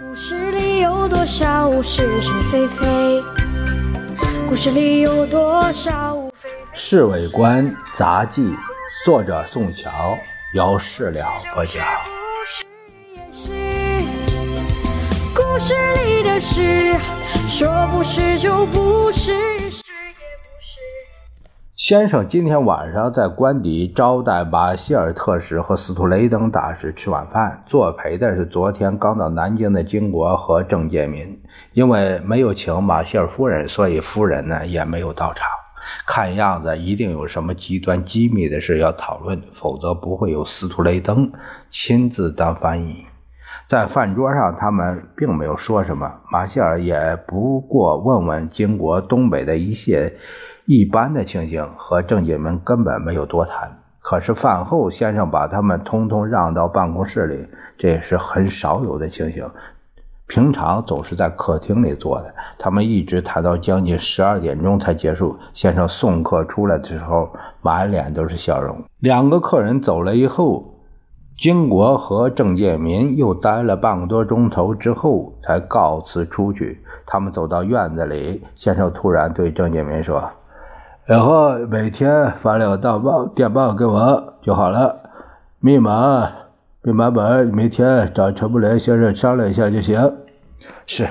故事里有多少是是非非？故事里有多少非非？《侍卫官杂记》，作者宋桥，由事了播讲。故事里的事，说不是就不是。先生今天晚上在官邸招待马歇尔特使和斯图雷登大使吃晚饭，作陪的是昨天刚到南京的金国和郑介民。因为没有请马歇尔夫人，所以夫人呢也没有到场。看样子一定有什么极端机密的事要讨论，否则不会有斯图雷登亲自当翻译。在饭桌上，他们并没有说什么，马歇尔也不过问问金国东北的一些。一般的情形和郑介民根本没有多谈。可是饭后，先生把他们通通让到办公室里，这也是很少有的情形。平常总是在客厅里坐的。他们一直谈到将近十二点钟才结束。先生送客出来的时候，满脸都是笑容。两个客人走了以后，金国和郑介民又待了半个多钟头之后才告辞出去。他们走到院子里，先生突然对郑介民说。以后每天发两个电报、电报给我就好了。密码、密码本每天找陈布雷先生商量一下就行。是，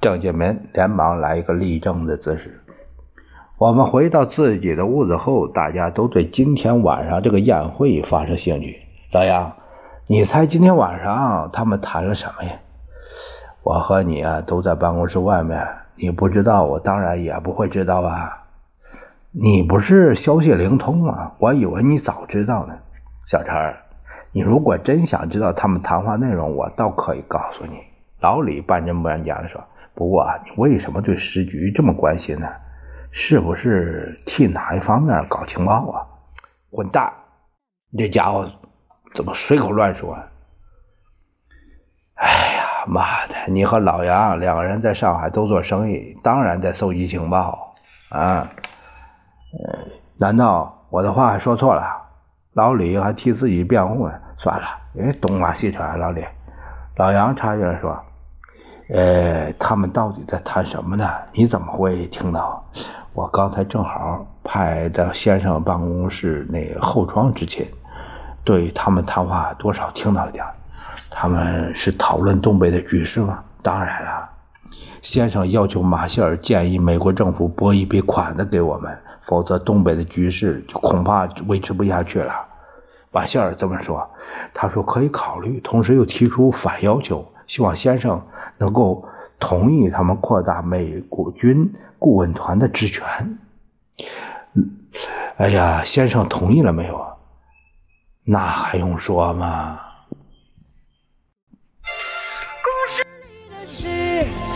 郑建民连忙来一个立正的姿势。我们回到自己的屋子后，大家都对今天晚上这个宴会发生兴趣。老杨，你猜今天晚上他们谈了什么呀？我和你啊都在办公室外面，你不知道，我当然也不会知道啊。你不是消息灵通吗？我以为你早知道呢，小陈。你如果真想知道他们谈话内容，我倒可以告诉你。老李半真半假的说：“不过你为什么对时局这么关心呢？是不是替哪一方面搞情报啊？”混蛋！你这家伙怎么随口乱说？哎呀妈的！你和老杨两个人在上海都做生意，当然在搜集情报啊。呃，难道我的话说错了？老李还替自己辩护呢。算了，哎，东拉西扯，老李。老杨插进来说：“呃，他们到底在谈什么呢？你怎么会听到？我刚才正好派到先生办公室那后窗之前，对他们谈话多少听到了点。他们是讨论东北的局势吗？当然了，先生要求马歇尔建议美国政府拨一笔款子给我们。”否则，东北的局势就恐怕维持不下去了。马歇尔这么说，他说可以考虑，同时又提出反要求，希望先生能够同意他们扩大美国军顾问团的职权。哎呀，先生同意了没有啊？那还用说吗？故事里的事，